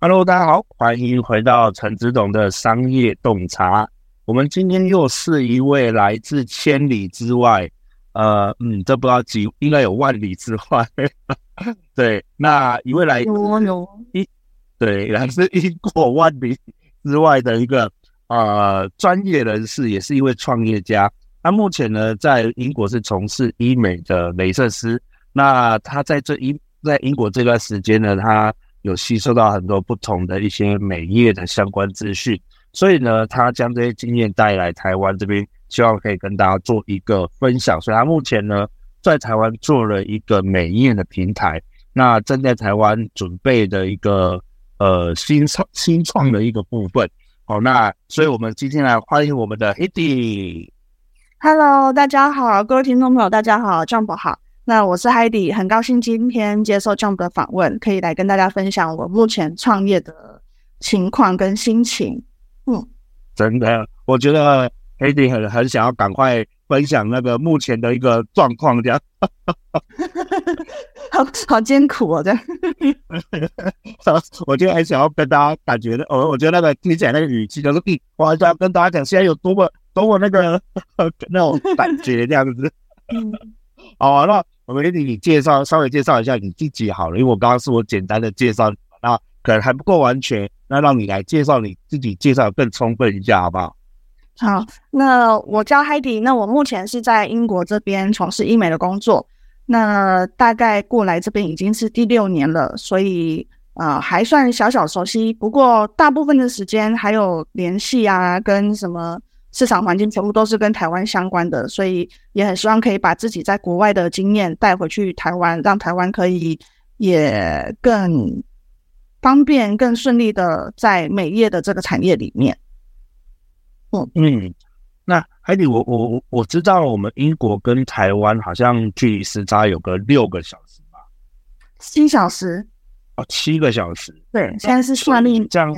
Hello，大家好，欢迎回到陈子董的商业洞察。我们今天又是一位来自千里之外，呃，嗯，这不知道几，应该有万里之外。对，那一位来自一，对，来自英国万里之外的一个呃专业人士，也是一位创业家。他目前呢，在英国是从事医美的雷射师。那他在这一在英国这段时间呢，他有吸收到很多不同的一些美业的相关资讯，所以呢，他将这些经验带来台湾这边，希望可以跟大家做一个分享。所以他目前呢，在台湾做了一个美业的平台，那正在台湾准备的一个呃新创新创的一个部分。好，那所以我们今天来欢迎我们的 Heidi。Hello，大家好，各位听众朋友，大家好，Jump 好。那我是 Heidi，很高兴今天接受 Jump 的访问，可以来跟大家分享我目前创业的情况跟心情。嗯，真的，我觉得 Heidi 很很想要赶快分享那个目前的一个状况，这样，好好艰苦哦，这样。我就很想要跟大家感觉的，我我觉得那个听起来那个语气就是，我还要跟大家讲现在有多么多么那个 那种感觉这样子。嗯，好啊，那。我们给你介绍，稍微介绍一下你自己好了，因为我刚刚是我简单的介绍，那可能还不够完全，那让你来介绍你自己，介绍更充分一下，好不好？好，那我叫 Heidi，那我目前是在英国这边从事医美的工作，那大概过来这边已经是第六年了，所以啊、呃、还算小小熟悉，不过大部分的时间还有联系啊，跟什么。市场环境全部都是跟台湾相关的，所以也很希望可以把自己在国外的经验带回去台湾，让台湾可以也更方便、更顺利的在美业的这个产业里面。嗯嗯，那 Heidi，我我我知道我们英国跟台湾好像距离时差有个六个小时吧？七小时？哦，七个小时。对，现在是算力这样。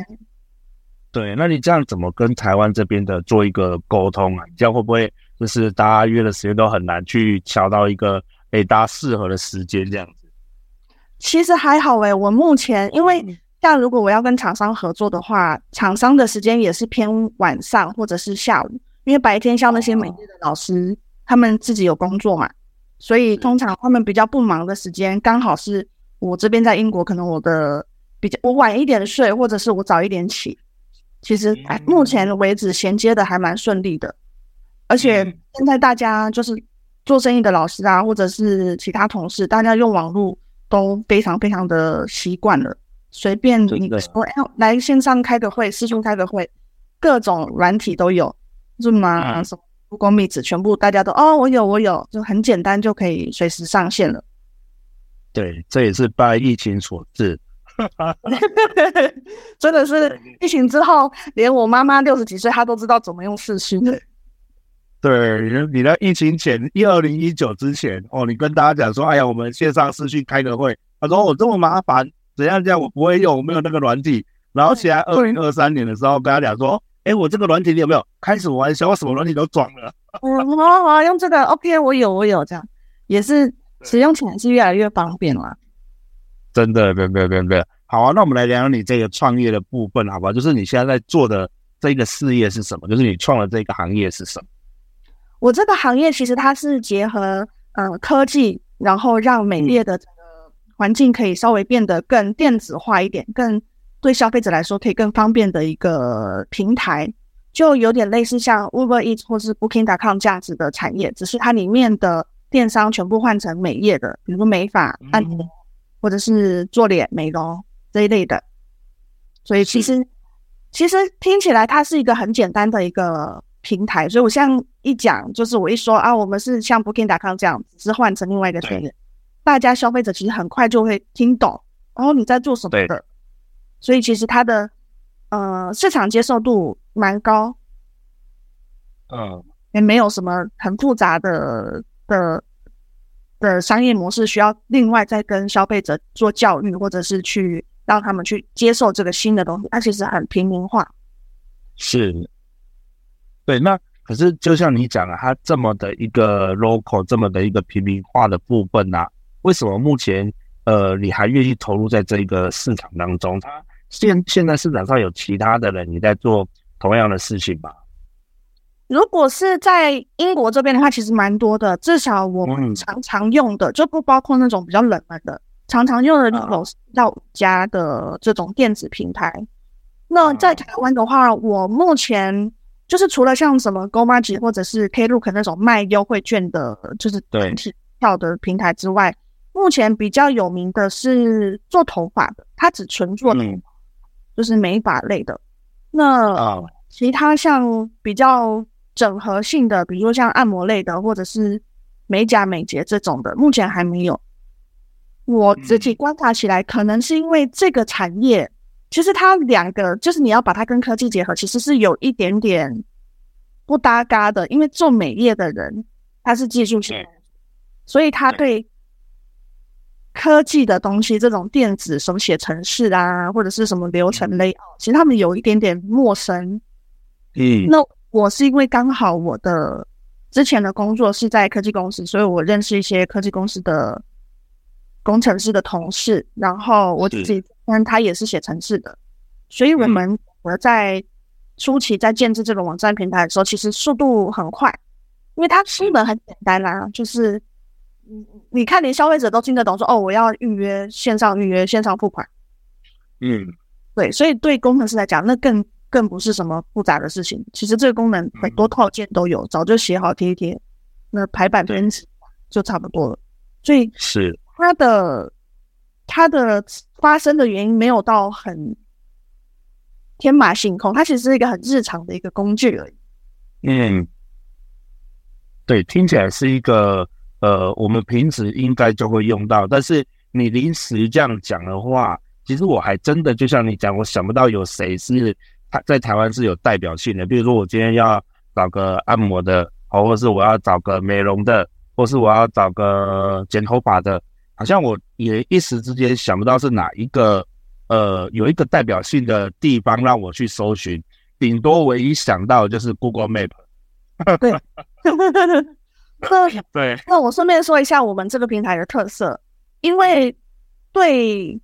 对，那你这样怎么跟台湾这边的做一个沟通啊？你这样会不会就是大家约的时间都很难去敲到一个诶大家适合的时间这样子？其实还好诶，我目前因为像如果我要跟厂商合作的话，厂商的时间也是偏晚上或者是下午，因为白天像那些美业的老师，他们自己有工作嘛，所以通常他们比较不忙的时间，刚好是我这边在英国，可能我的比较我晚一点睡，或者是我早一点起。其实，哎，目前为止衔接的还蛮顺利的，而且现在大家就是做生意的老师啊，或者是其他同事，大家用网络都非常非常的习惯了，随便你说，哎，来线上开个会，视讯开个会，各种软体都有，Zoom 啊，什么 Google Meet，全部大家都哦，我有我有，就很简单就可以随时上线了。对，这也是拜疫情所致。真的是疫情之后，连我妈妈六十几岁，她都知道怎么用视讯。对，你在疫情前一二零一九之前哦，你跟大家讲说，哎呀，我们线上视讯开个会，他说我这么麻烦，怎样这样，我不会用，我没有那个软体。然后起来二零二三年的时候，跟他讲说，哎，我这个软体你有没有？开什么玩笑，我什么软体都装了。嗯，好好用这个，OK，我有，我有，这样也是使用起来是越来越方便了。真的，没有，没有，没有，好啊，那我们来聊聊你这个创业的部分，好吧？就是你现在在做的这个事业是什么？就是你创的这个行业是什么？我这个行业其实它是结合呃科技，然后让美业的整个环境可以稍微变得更电子化一点，更对消费者来说可以更方便的一个平台，就有点类似像 Uber Eats 或是 Booking.com 这样子的产业，只是它里面的电商全部换成美业的，比如说美发、按摩。或者是做脸美容这一类的。所以其实其实听起来它是一个很简单的一个平台。所以我像一讲，就是我一说啊，我们是像 Booking.com 这样，只是换成另外一个身份，大家消费者其实很快就会听懂，然后你在做什么的。所以其实它的呃市场接受度蛮高。嗯，也没有什么很复杂的的的商业模式需要另外再跟消费者做教育，或者是去让他们去接受这个新的东西，它其实很平民化。是，对。那可是就像你讲的，它这么的一个 local，这么的一个平民化的部分啊，为什么目前呃你还愿意投入在这一个市场当中？它现现在市场上有其他的人你在做同样的事情吗？如果是在英国这边的话，其实蛮多的。至少我们常常用的，就不包括那种比较冷门的，常常用的有到五家的这种电子平台。那在台湾的话，我目前就是除了像什么 GoMarket 或者是 Klook 那种卖优惠券的，就是团体票的平台之外，目前比较有名的是做头发的，它只纯做头发，就是美发类的。那其他像比较。整合性的，比如说像按摩类的，或者是美甲美睫这种的，目前还没有。我自己观察起来，可能是因为这个产业，其实它两个就是你要把它跟科技结合，其实是有一点点不搭嘎的。因为做美业的人他是技术型，所以他对科技的东西，这种电子手写程式啊，或者是什么流程类，其实他们有一点点陌生。嗯，那。我是因为刚好我的之前的工作是在科技公司，所以我认识一些科技公司的工程师的同事，然后我自己跟他也是写程式的，所以我们我在初期在建制这个网站平台的时候，其实速度很快，因为它基本很简单啦，就是你你看连消费者都听得懂说，说哦我要预约线上预约线上付款，嗯，对，所以对工程师来讲那更。更不是什么复杂的事情，其实这个功能很多套件都有，早就写好贴一贴，那排版编辑就差不多了。所以是它的它的发生的原因没有到很天马行空，它其实是一个很日常的一个工具而已。嗯，对，听起来是一个呃，我们平时应该就会用到，但是你临时这样讲的话，其实我还真的就像你讲，我想不到有谁是。他在台湾是有代表性的，比如说我今天要找个按摩的，或者是我要找个美容的，或是我要找个剪头发的，好像我也一时之间想不到是哪一个，呃，有一个代表性的地方让我去搜寻，顶多唯一想到就是 Google Map。对，那对，那我顺便说一下我们这个平台的特色，因为对。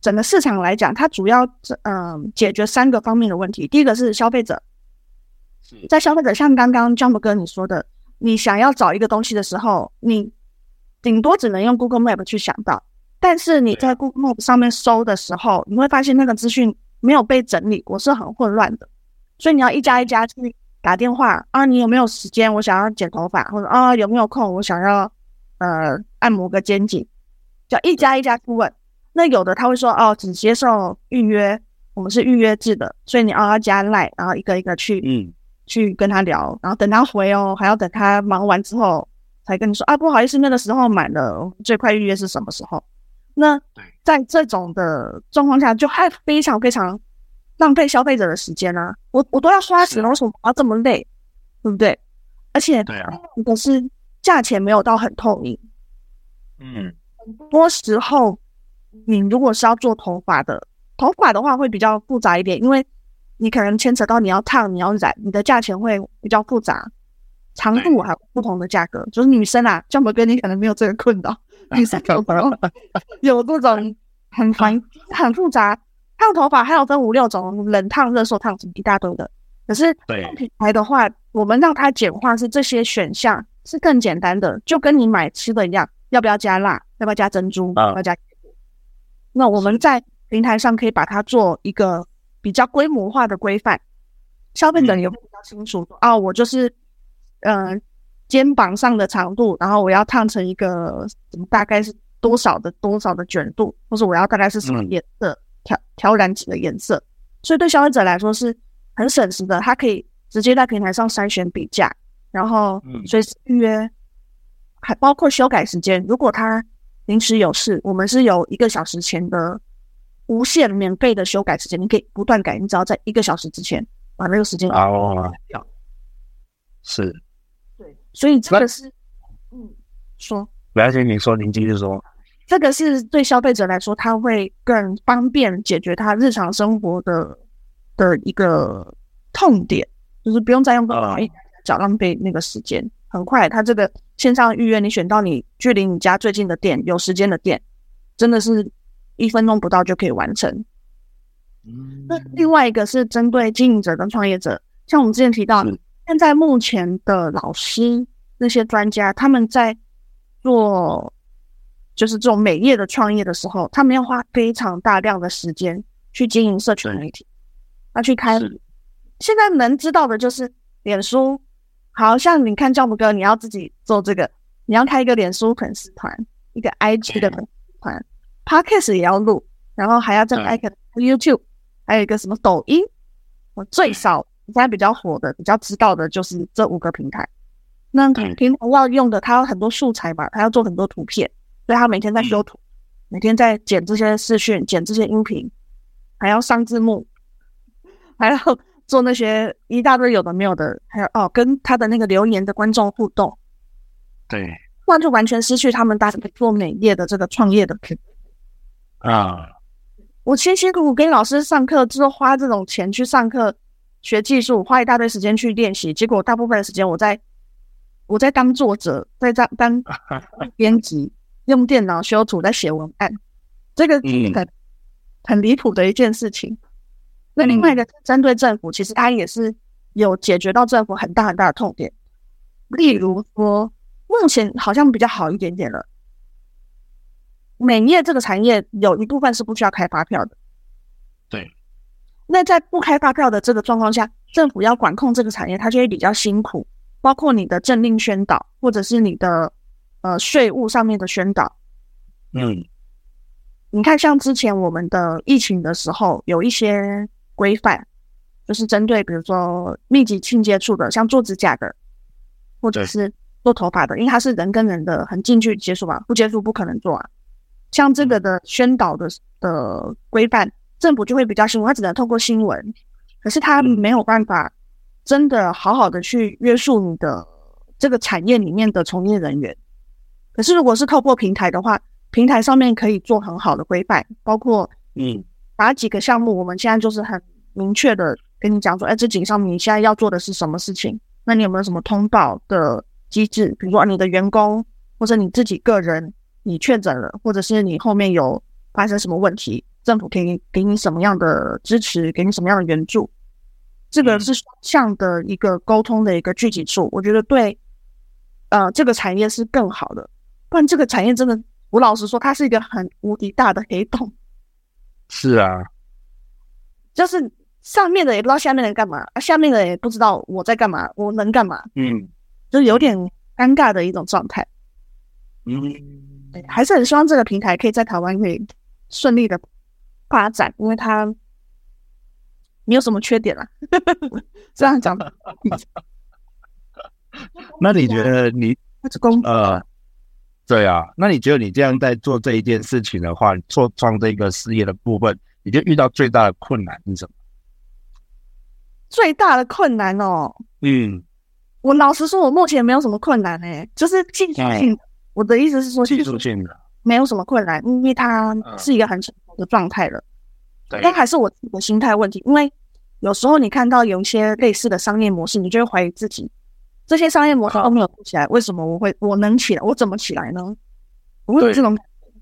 整个市场来讲，它主要嗯、呃、解决三个方面的问题。第一个是消费者，在消费者像刚刚 Jump 哥你说的，你想要找一个东西的时候，你顶多只能用 Google Map 去想到，但是你在 Google Map 上面搜的时候，你会发现那个资讯没有被整理过，是很混乱的。所以你要一家一家去打电话啊，你有没有时间？我想要剪头发，或者啊有没有空？我想要呃按摩个肩颈，叫一家一家去问。那有的他会说哦，只接受预约，我们是预约制的，所以你要加 line，然后一个一个去，嗯，去跟他聊，然后等他回哦，还要等他忙完之后才跟你说啊，不好意思，那个时候满了，最快预约是什么时候？那在这种的状况下，就还非常非常浪费消费者的时间啊！我我都要刷死了，为什么要这么累？对不对？而且对啊，可是价钱没有到很透明，嗯，很多时候。你如果是要做头发的，头发的话会比较复杂一点，因为你可能牵扯到你要烫、你要染，你的价钱会比较复杂，长度还有不同的价格。就是女生啊，这么跟你可能没有这个困扰，女生头发有这种很繁 很复杂，烫头发还有分五六种，冷烫、热缩烫什么一大堆的。可是品牌的话，我们让它简化，是这些选项是更简单的，就跟你买吃的一样，要不要加辣，要不要加珍珠，要不要加。那我们在平台上可以把它做一个比较规模化的规范，消费者也会比较清楚。哦，我就是，呃，肩膀上的长度，然后我要烫成一个，大概是多少的多少的卷度，或者我要大概是什么颜色调调染几个颜色。所以对消费者来说是很省时的，他可以直接在平台上筛选比价，然后随时预约，还包括修改时间。如果他临时有事，我们是有一个小时前的无限免费的修改时间，你可以不断改，你只要在一个小时之前把那个时间哦，是，对，所以这个是，嗯，说，不要紧，你说，您继续说。这个是对消费者来说，他会更方便解决他日常生活的的一个痛点，就是不用再用多少脚浪费那个时间。很快，它这个线上预约，你选到你距离你家最近的店，有时间的店，真的是一分钟不到就可以完成。嗯，那另外一个是针对经营者跟创业者，像我们之前提到，现在目前的老师那些专家，他们在做。就是这种美业的创业的时候，他们要花非常大量的时间去经营社群媒体，要去开。现在能知道的就是脸书，好像你看教母哥，你要自己做这个，你要开一个脸书粉丝团，一个 IG 的粉丝团，Podcast 也要录，然后还要再开个 YouTube，还有一个什么抖音。我最少现在比较火的、比较知道的就是这五个平台。那平台要用的，它有很多素材嘛，它要做很多图片。所以他每天在修图，每天在剪这些视讯，剪这些音频，还要上字幕，还要做那些一大堆有的没有的，还有哦，跟他的那个留言的观众互动。对，不然就完全失去他们大家做美业的这个创业的。啊，我辛辛苦苦跟老师上课，之后花这种钱去上课学技术，花一大堆时间去练习，结果大部分的时间我在我在当作者，在当当编辑。用电脑修图在写文案，这个很、嗯、很离谱的一件事情。那另外一个针对政府，其实它也是有解决到政府很大很大的痛点。例如说，目前好像比较好一点点了。美业这个产业有一部分是不需要开发票的。对。那在不开发票的这个状况下，政府要管控这个产业，它就会比较辛苦。包括你的政令宣导，或者是你的。呃，税务上面的宣导，嗯，你看，像之前我们的疫情的时候，有一些规范，就是针对比如说密集性接触的，像做指甲的，或者是做头发的，因为它是人跟人的很近距离接触嘛，不接触不可能做啊。像这个的宣导的的规范，政府就会比较辛苦，它只能透过新闻，可是它没有办法真的好好的去约束你的这个产业里面的从业人员。可是，如果是透过平台的话，平台上面可以做很好的规范，包括嗯，哪几个项目，我们现在就是很明确的跟你讲说，哎，这几个项目你现在要做的是什么事情？那你有没有什么通报的机制？比如说你的员工或者你自己个人你确诊了，或者是你后面有发生什么问题，政府可以给你什么样的支持，给你什么样的援助？这个是双向的一个沟通的一个具体处，我觉得对，呃，这个产业是更好的。不然这个产业真的，我老实说，它是一个很无敌大的黑洞。是啊，就是上面的也不知道下面的干嘛，啊，下面的也不知道我在干嘛，我能干嘛？嗯，就是有点尴尬的一种状态。嗯，还是很希望这个平台可以在台湾可以顺利的发展，因为它没有什么缺点啊。这样讲的。那你觉得你公呃？对啊，那你觉得你这样在做这一件事情的话，做创这个事业的部分，你就遇到最大的困难是什么？最大的困难哦，嗯，我老实说，我目前没有什么困难诶，就是技术性的。我的意思是说，技术性的没有什么困难，因为它是一个很成熟的状态了。但还是我自己的心态问题，因为有时候你看到有一些类似的商业模式，你就会怀疑自己。这些商业模式都没有起来，为什么我会我能起来？我怎么起来呢？我会有这种感觉。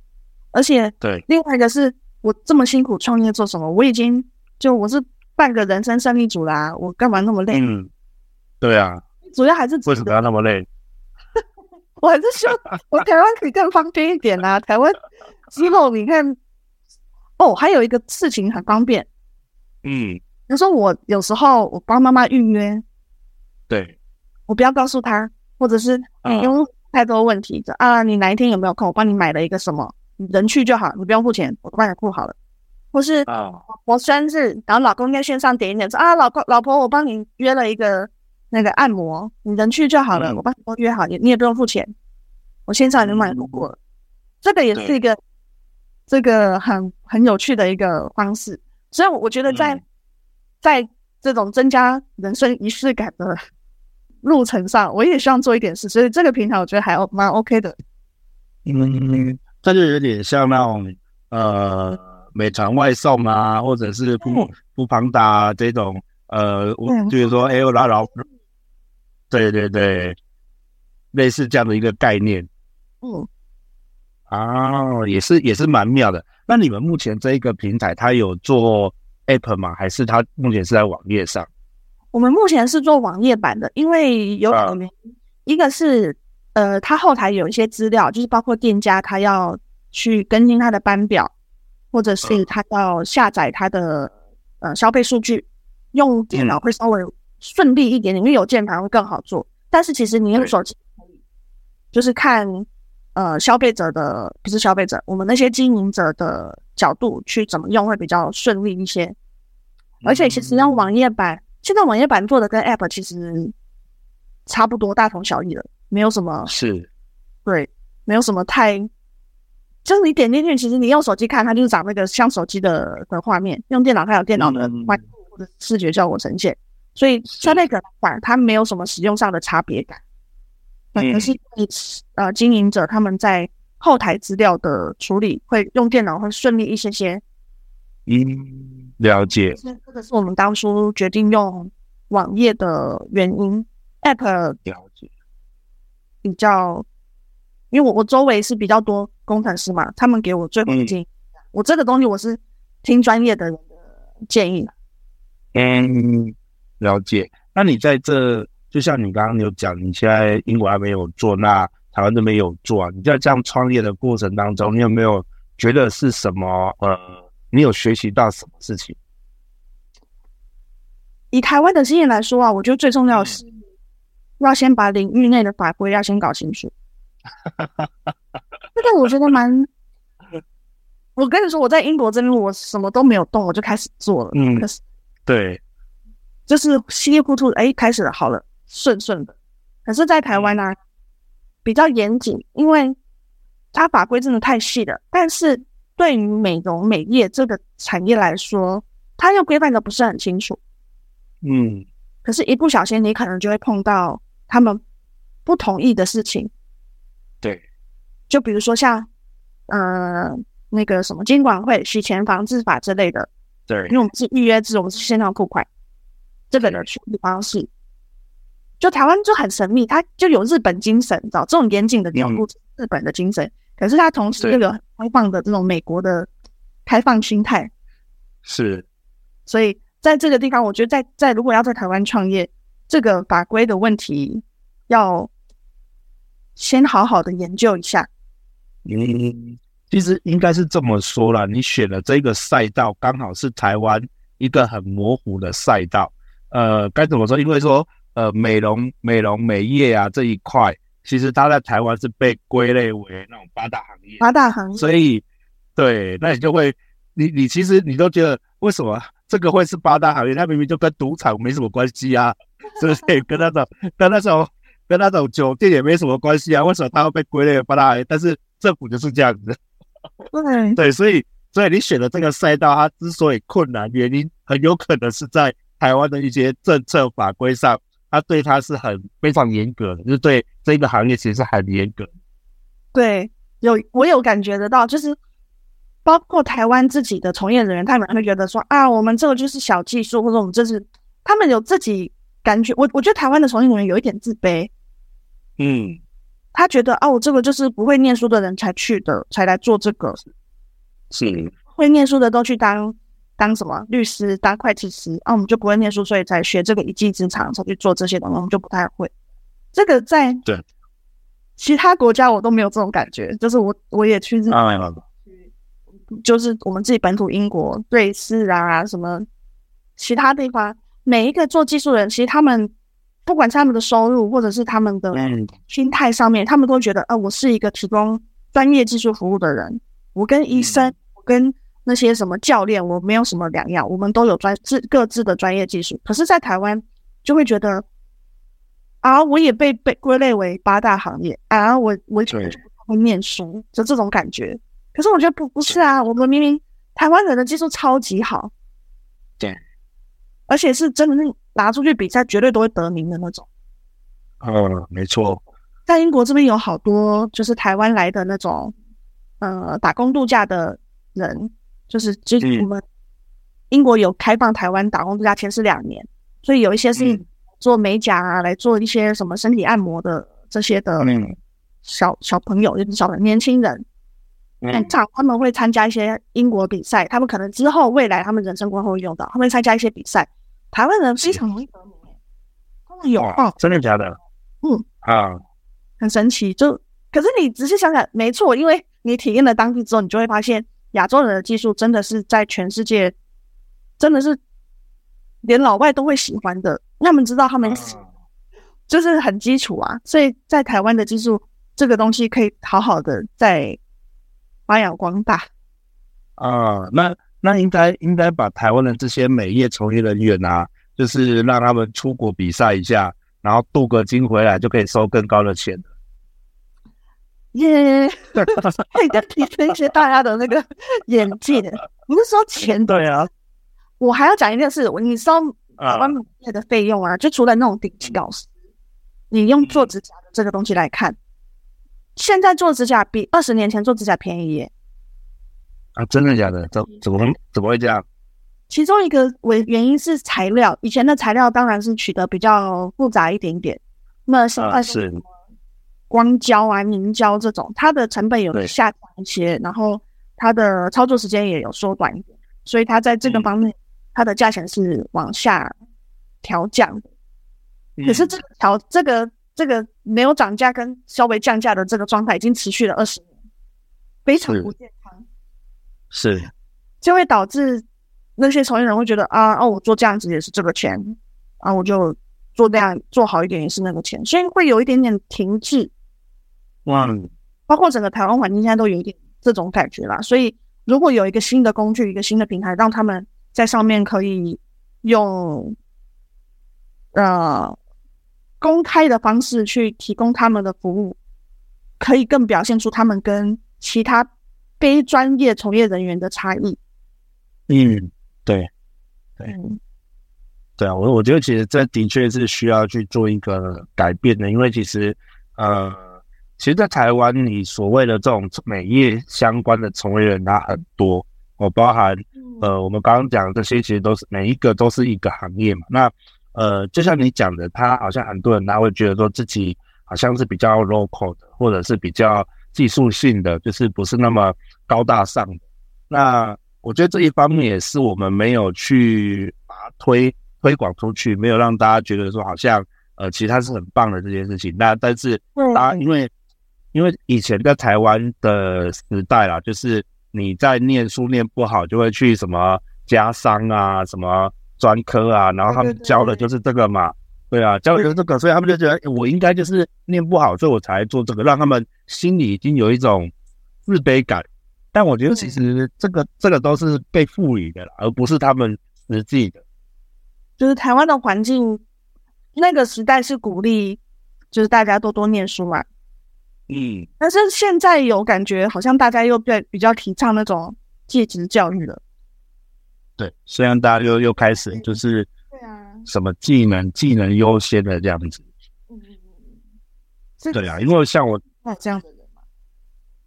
而且，对，另外一个是我这么辛苦创业做什么？我已经就我是半个人生胜利组啦，我干嘛那么累？嗯，对啊，主要还是为什么要那么累？我还是希望我台湾可以更方便一点啊！台湾之后你看，哦，还有一个事情很方便，嗯，比如说我有时候我帮妈妈预约，对。我不要告诉她，或者是你用太多问题的啊！你哪一天有没有空？我帮你买了一个什么，你人去就好，你不用付钱，我帮你付好了。或是啊，我生日，然后老公在线上点一点说啊，老公老婆，我帮你约了一个那个按摩，你人去就好了，嗯、我帮你都约好，你你也不用付钱，我线上已经买过了。嗯、这个也是一个这个很很有趣的一个方式，所以我觉得在、嗯、在这种增加人生仪式感的路程上，我也希望做一点事，所以这个平台我觉得还蛮 OK 的。嗯，这就有点像那种呃。美团外送啊，或者是不不胖达这种，呃，我就是说，哎呦，老老，对对对，类似这样的一个概念。嗯，啊，也是也是蛮妙的。那你们目前这一个平台，它有做 App 吗？还是它目前是在网页上？我们目前是做网页版的，因为有可能一个是呃，它后台有一些资料，就是包括店家他要去更新他的班表。或者是他要下载他的呃消费数据，用电脑会稍微顺利一点点，因为有键盘会更好做。但是其实你用手机可以，就是看呃消费者的，不是消费者，我们那些经营者的角度去怎么用会比较顺利一些。而且其实用网页版，现在网页版做的跟 App 其实差不多，大同小异了，没有什么是，对，没有什么太。就是你点进去，其实你用手机看，它就是长那个像手机的的画面；用电脑看有电脑的画或者视觉效果呈现。所以在那个版，它没有什么使用上的差别感。嗯，可是你呃经营者他们在后台资料的处理，会用电脑会顺利一些些。嗯，了解。这个是我们当初决定用网页的原因。App 了解比较。因为我我周围是比较多工程师嘛，他们给我最后的建议。嗯、我这个东西我是听专业的人的建议。嗯，了解。那你在这，就像你刚刚有讲，你现在英国还没有做，那台湾这边有做啊？你在这样创业的过程当中，你有没有觉得是什么？呃，你有学习到什么事情？以台湾的经验来说啊，我觉得最重要的是要先把领域内的法规要先搞清楚。哈哈哈哈哈！这个我觉得蛮 我跟你说，我在英国这边，我什么都没有动，我就开始做了。嗯，可是对，就是稀里糊涂，哎，开始了，好了，顺顺的。可是，在台湾呢、啊，比较严谨，因为它法规真的太细了。但是，对于美容美业这个产业来说，它又规范的不是很清楚。嗯，可是，一不小心，你可能就会碰到他们不同意的事情。对，就比如说像，呃，那个什么监管会洗钱防治法之类的，对，因为我们是预约制，我们是线上付款，这个的处理方式，就台湾就很神秘，它就有日本精神，你知道这种严谨的角度，日本的精神，嗯、可是它同时又有很开放的这种美国的开放心态，是，所以在这个地方，我觉得在在如果要在台湾创业，这个法规的问题要。先好好的研究一下。嗯，其实应该是这么说啦，你选的这个赛道，刚好是台湾一个很模糊的赛道。呃，该怎么说？因为说，呃，美容、美容美业啊这一块，其实它在台湾是被归类为那种八大行业。八大行业。所以，对，那你就会，你你其实你都觉得，为什么这个会是八大行业？它明明就跟赌场没什么关系啊，是不是？跟那种，跟那种。跟那种酒店也没什么关系啊，为什么它会被归类为八大行业？但是政府就是这样子。对对，所以所以你选的这个赛道，它之所以困难，原因很有可能是在台湾的一些政策法规上，它对它是很非常严格的，就是对这个行业其实是很严格。对，有我有感觉得到，就是包括台湾自己的从业人员，他们会觉得说啊，我们这个就是小技术，或者我们这是他们有自己感觉。我我觉得台湾的从业人员有一点自卑。嗯，他觉得哦，我这个就是不会念书的人才去的，才来做这个。是，会念书的都去当当什么律师、当会计师啊，我们就不会念书，所以才学这个一技之长，才去做这些东西，我们就不太会。这个在对其他国家我都没有这种感觉，就是我我也去日本，就是我们自己本土英国、瑞士啊什么其他地方，每一个做技术的人，其实他们。不管是他们的收入或者是他们的心态上面，他们都觉得，呃，我是一个提供专业技术服务的人，我跟医生，我跟那些什么教练，我没有什么两样，我们都有专自各自的专业技术。可是，在台湾就会觉得，啊，我也被被归类为八大行业。啊，我我就会念书，就这种感觉。可是我觉得不不是啊，我们明明台湾人的技术超级好，对，而且是真的是拿出去比赛绝对都会得名的那种。嗯，没错，在英国这边有好多就是台湾来的那种呃打工度假的人，就是就是我们英国有开放台湾打工度假签是两年，所以有一些是做美甲啊，来做一些什么身体按摩的这些的小小朋友，就是小的年轻人。嗯，常他们会参加一些英国比赛，他们可能之后未来他们人生过后会用到，他们会参加一些比赛。台湾人非常容易得名，他们有哦，真的假的？嗯啊，很神奇。就可是你仔细想想，没错，因为你体验了当地之后，你就会发现亚洲人的技术真的是在全世界真的是连老外都会喜欢的。他们知道他们就是很基础啊，所以在台湾的技术这个东西可以好好的在。发扬光大啊！那那应该应该把台湾的这些美业从业人员啊，就是让他们出国比赛一下，然后镀个金回来，就可以收更高的钱。耶！可以提升一些大家的那个眼界。不是说钱？对啊。我还要讲一件事，你收台湾美业的费用啊，就除了那种顶级老师，你用做指甲的这个东西来看。现在做指甲比二十年前做指甲便宜耶！啊，真的假的？怎怎么怎么会这样？其中一个为原因是材料，以前的材料当然是取得比较复杂一点点。那现在是光胶啊、凝胶这种，它的成本有下降一些，然后它的操作时间也有缩短一点，所以它在这个方面，它的价钱是往下调降的。可是这个调这个。这个没有涨价跟稍微降价的这个状态已经持续了二十年，非常不健康。是，就会导致那些从业人会觉得啊，哦，我做这样子也是这个钱啊，我就做这样做好一点也是那个钱，所以会有一点点停滞。哇，包括整个台湾环境现在都有一点这种感觉啦。所以如果有一个新的工具，一个新的平台，让他们在上面可以用，呃。公开的方式去提供他们的服务，可以更表现出他们跟其他非专业从业人员的差异。嗯，对，对，嗯、对啊，我我觉得其实这的确是需要去做一个改变的，因为其实呃，其实，在台湾，你所谓的这种美业相关的从业人他很多，我包含呃，我们刚刚讲的这些，其实都是每一个都是一个行业嘛，那。呃，就像你讲的，他好像很多人他会觉得说自己好像是比较 local 的，或者是比较技术性的，就是不是那么高大上的。那我觉得这一方面也是我们没有去把它推推广出去，没有让大家觉得说好像呃，其实它是很棒的这件事情。那但是大家因为因为以前在台湾的时代啦，就是你在念书念不好，就会去什么家商啊，什么。专科啊，然后他们教的就是这个嘛，对，啊，教的就是这个，所以他们就觉得、欸、我应该就是念不好，所以我才做这个，让他们心里已经有一种自卑感。但我觉得其实这个这个都是被赋予的啦，而不是他们实际的。就是台湾的环境，那个时代是鼓励，就是大家多多念书嘛。嗯。但是现在有感觉，好像大家又对比较提倡那种技职教育了。对，虽然大家又又开始就是，对啊，什么技能技能优先的这样子，嗯嗯嗯，对啊，因为像我那这样的人嘛，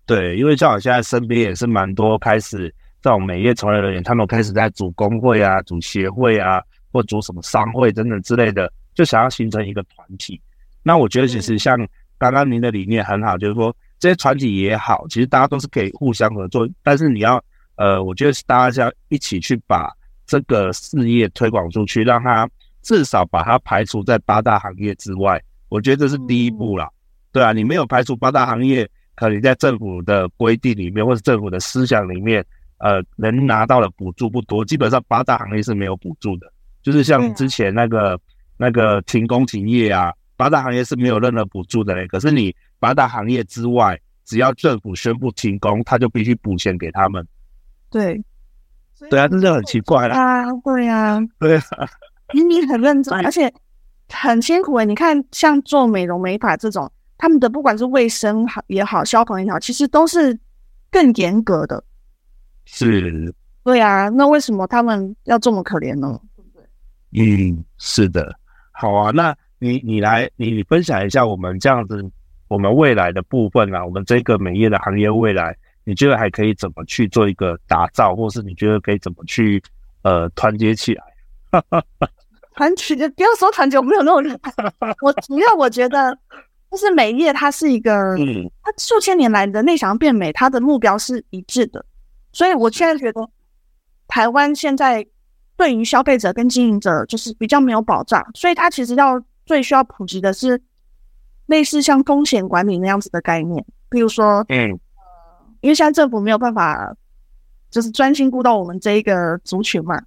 对，因为像我现在身边也是蛮多开始这种美业从业人员，他们开始在组工会啊、组协会啊，或组什么商会等等之类的，就想要形成一个团体。那我觉得其实像刚刚您的理念很好，就是说这些团体也好，其实大家都是可以互相合作，但是你要。呃，我觉得是大家要一起去把这个事业推广出去，让它至少把它排除在八大行业之外。我觉得这是第一步啦，对啊，你没有排除八大行业，可能在政府的规定里面或者政府的思想里面，呃，能拿到的补助不多，基本上八大行业是没有补助的。就是像之前那个那个停工停业啊，八大行业是没有任何补助的嘞。可是你八大行业之外，只要政府宣布停工，他就必须补钱给他们。对，对啊，这就很奇怪了啊！对啊，对啊，明明很认真，而且很辛苦诶。你看，像做美容美发这种，他们的不管是卫生好也好，消防也好，其实都是更严格的。是。对啊，那为什么他们要这么可怜呢？对不对？嗯，是的。好啊，那你你来你你分享一下我们这样子我们未来的部分啊，我们这个美业的行业未来，你觉得还可以怎么去做一个打造，或是你觉得可以怎么去呃团结起来？团结，不要说团结，我没有那种厉害。我主要我觉得，就是美业它是一个，嗯，它数千年来的内想要变美，它的目标是一致的，所以我现在觉得。台湾现在对于消费者跟经营者就是比较没有保障，所以它其实要最需要普及的是类似像风险管理那样子的概念，比如说，嗯，因为现在政府没有办法就是专心顾到我们这一个族群嘛，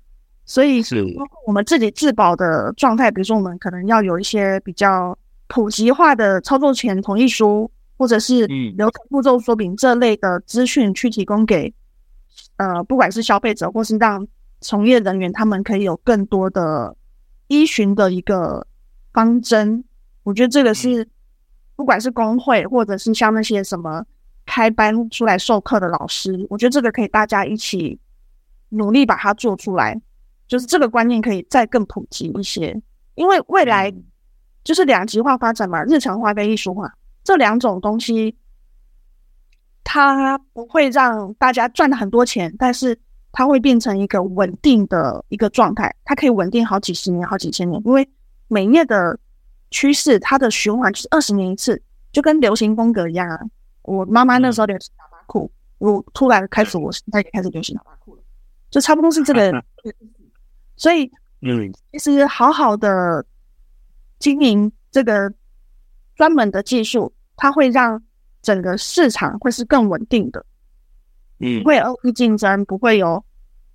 所以是我们自己自保的状态，比如说我们可能要有一些比较普及化的操作权同意书，或者是流程步骤说明这类的资讯去提供给。呃，不管是消费者或是让从业人员，他们可以有更多的依循的一个方针。我觉得这个是，不管是工会或者是像那些什么开班出来授课的老师，我觉得这个可以大家一起努力把它做出来。就是这个观念可以再更普及一些，因为未来就是两极化发展嘛，日常化跟艺术化这两种东西。它不会让大家赚了很多钱，但是它会变成一个稳定的一个状态，它可以稳定好几十年、好几千年。因为美业的趋势，它的循环就是二十年一次，就跟流行风格一样啊。我妈妈那时候流行喇叭裤，我突然开始，我现在也开始流行喇叭裤了，就差不多是这个。所以，嗯，其实好好的经营这个专门的技术，它会让。整个市场会是更稳定的，嗯，不会恶意竞争，不会有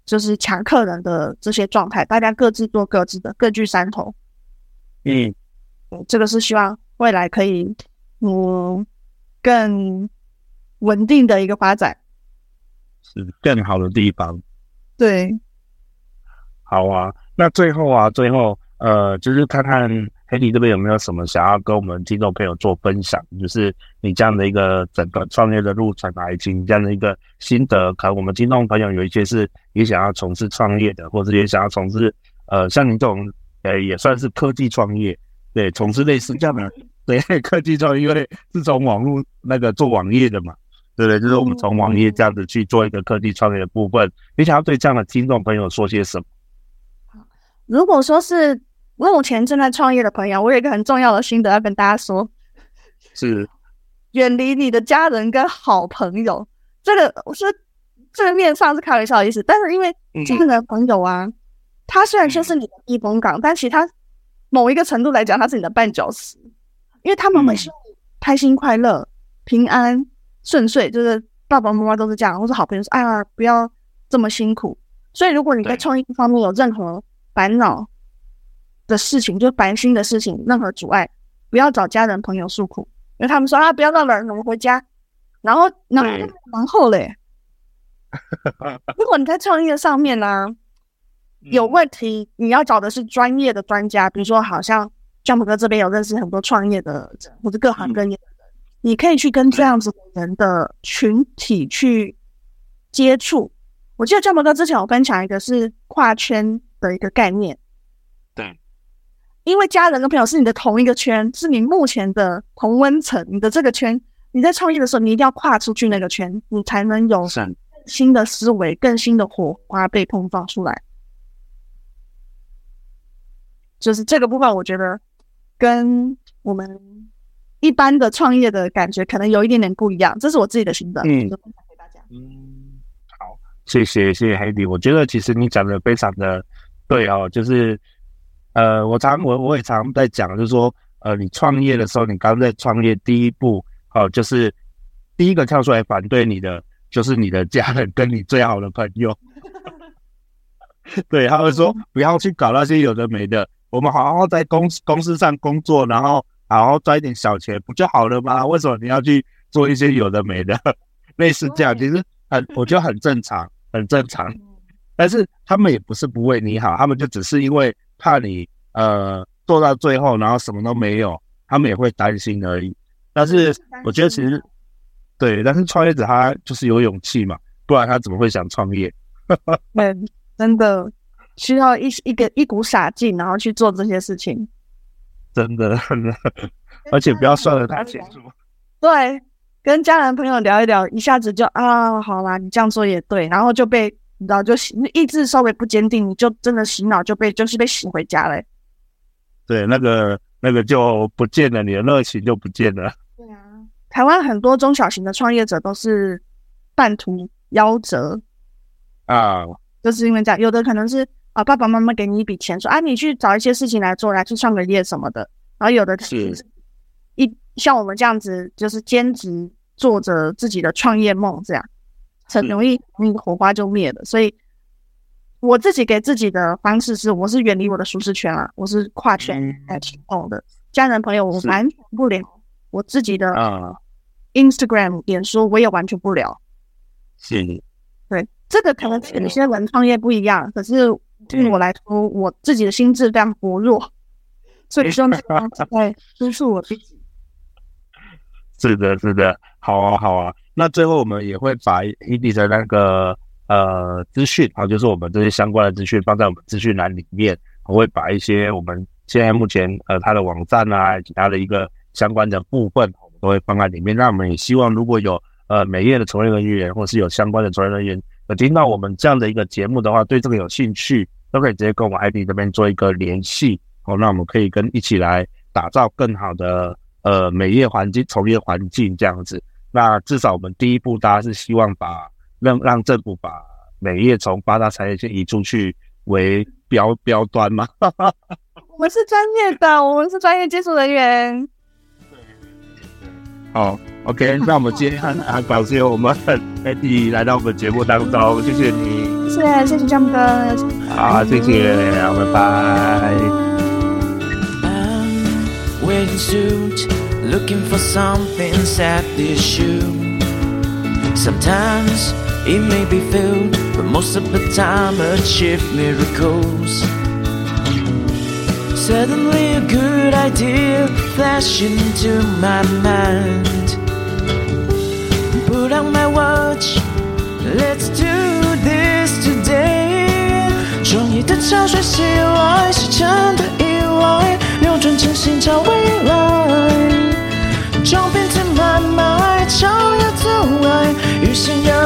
就是抢客人的这些状态，大家各自做各自的，各据山头，嗯，这个是希望未来可以嗯更稳定的一个发展，是更好的地方，对，好啊，那最后啊，最后呃，就是看看。黑迪这边有没有什么想要跟我们听众朋友做分享？就是你这样的一个整个创业的路程来，以及你这样的一个心得。可能我们听众朋友有一些是也想要从事创业的，或者也想要从事呃，像你这种呃，也算是科技创业，对，从事类似这样的对 科技创业，因为是从网络那个做网页的嘛，对不对？就是我们从网页这样子去做一个科技创业的部分。你想要对这样的听众朋友说些什么？如果说是。目前正在创业的朋友，我有一个很重要的心得要跟大家说，是 远离你的家人跟好朋友。这个我说正面上是开玩笑的意思，但是因为这样的朋友啊，他虽然说是你的避风港，但其他某一个程度来讲，他是你的绊脚石，因为他们很希望你开心、快乐、平安、顺遂，就是爸爸妈妈都是这样，或是好朋友说：“哎呀，不要这么辛苦。”所以，如果你在创业方面有任何烦恼，的事情就是烦心的事情，任何阻碍，不要找家人朋友诉苦，因为他们说啊，不要闹了，我们回家。然后，然后然后嘞，如果你在创业上面呢、啊、有问题，你要找的是专业的专家，比如说，好像 Jump 哥这边有认识很多创业的人，或者各行各业的人，你可以去跟这样子的人的群体去接触。我记得 Jump 哥之前有分享一个是跨圈的一个概念。对因为家人跟朋友是你的同一个圈，是你目前的同温层，你的这个圈，你在创业的时候，你一定要跨出去那个圈，你才能有新的思维、更新的火花被碰撞出来。就是这个部分，我觉得跟我们一般的创业的感觉可能有一点点不一样，这是我自己的心得，嗯，分享给大家。嗯，好，谢谢谢谢黑迪，我觉得其实你讲的非常的对哦，就是。呃，我常我我也常在讲，就是说，呃，你创业的时候，你刚在创业第一步，哦、呃，就是第一个跳出来反对你的，就是你的家人跟你最好的朋友。对，他会说 不要去搞那些有的没的，我们好好在公公司上工作，然后好好赚一点小钱，不就好了吗？为什么你要去做一些有的没的？类似这样，其实很，我觉得很正常，很正常。但是他们也不是不为你好，他们就只是因为怕你呃做到最后，然后什么都没有，他们也会担心而已。但是我觉得其实对，但是创业者他就是有勇气嘛，不然他怎么会想创业？对，真的需要一一个一股傻劲，然后去做这些事情。真的，真的，而且不要算得太清楚。对，跟家人朋友聊一聊，一下子就啊，好啦，你这样做也对，然后就被你知道，就意志稍微不坚定，你就真的洗脑，就被就是被洗回家了。对，那个那个就不见了，你的热情就不见了。对啊，台湾很多中小型的创业者都是半途夭折。啊，就是因为这样，有的可能是啊，爸爸妈妈给你一笔钱，说啊，你去找一些事情来做，来去创个业什么的。然后有的是一像我们这样子，就是兼职做着自己的创业梦，这样很容易那个火花就灭了。所以我自己给自己的方式是，我是远离我的舒适圈啊，我是跨圈来行动的。家人朋友我完全不聊，我自己的啊 Instagram、脸书我也完全不聊。是。对，这个可能有些人创业不一样，可是对于我来说，我自己的心智非常薄弱，所以说呢，在督促我自己。是的，是的，好啊，好啊。那最后我们也会把 Edith 的那个呃资讯啊，就是我们这些相关的资讯放在我们资讯栏里面，我会把一些我们现在目前呃他的网站啊，以及他的一个相关的部分，我们都会放在里面。那我们也希望如果有。呃，美业的从业人员，或是有相关的从业人员，有听到我们这样的一个节目的话，对这个有兴趣，都可以直接跟我们 ID 这边做一个联系，哦，那我们可以跟一起来打造更好的呃美业环境、从业环境这样子。那至少我们第一步，大家是希望把让让政府把美业从八大产业线移出去为标标端嘛。我们是专业的，我们是专业技术人员。好。OK，那我们今天很感谢我们 Eddie 来到我们节目当中，谢谢你，谢谢谢谢江哥，好，谢谢，我们拜。Put on my watch, let's do this today。创意的潮水袭来，是真的意外，扭转真心找未来。将变成买卖，超越阻碍，与信仰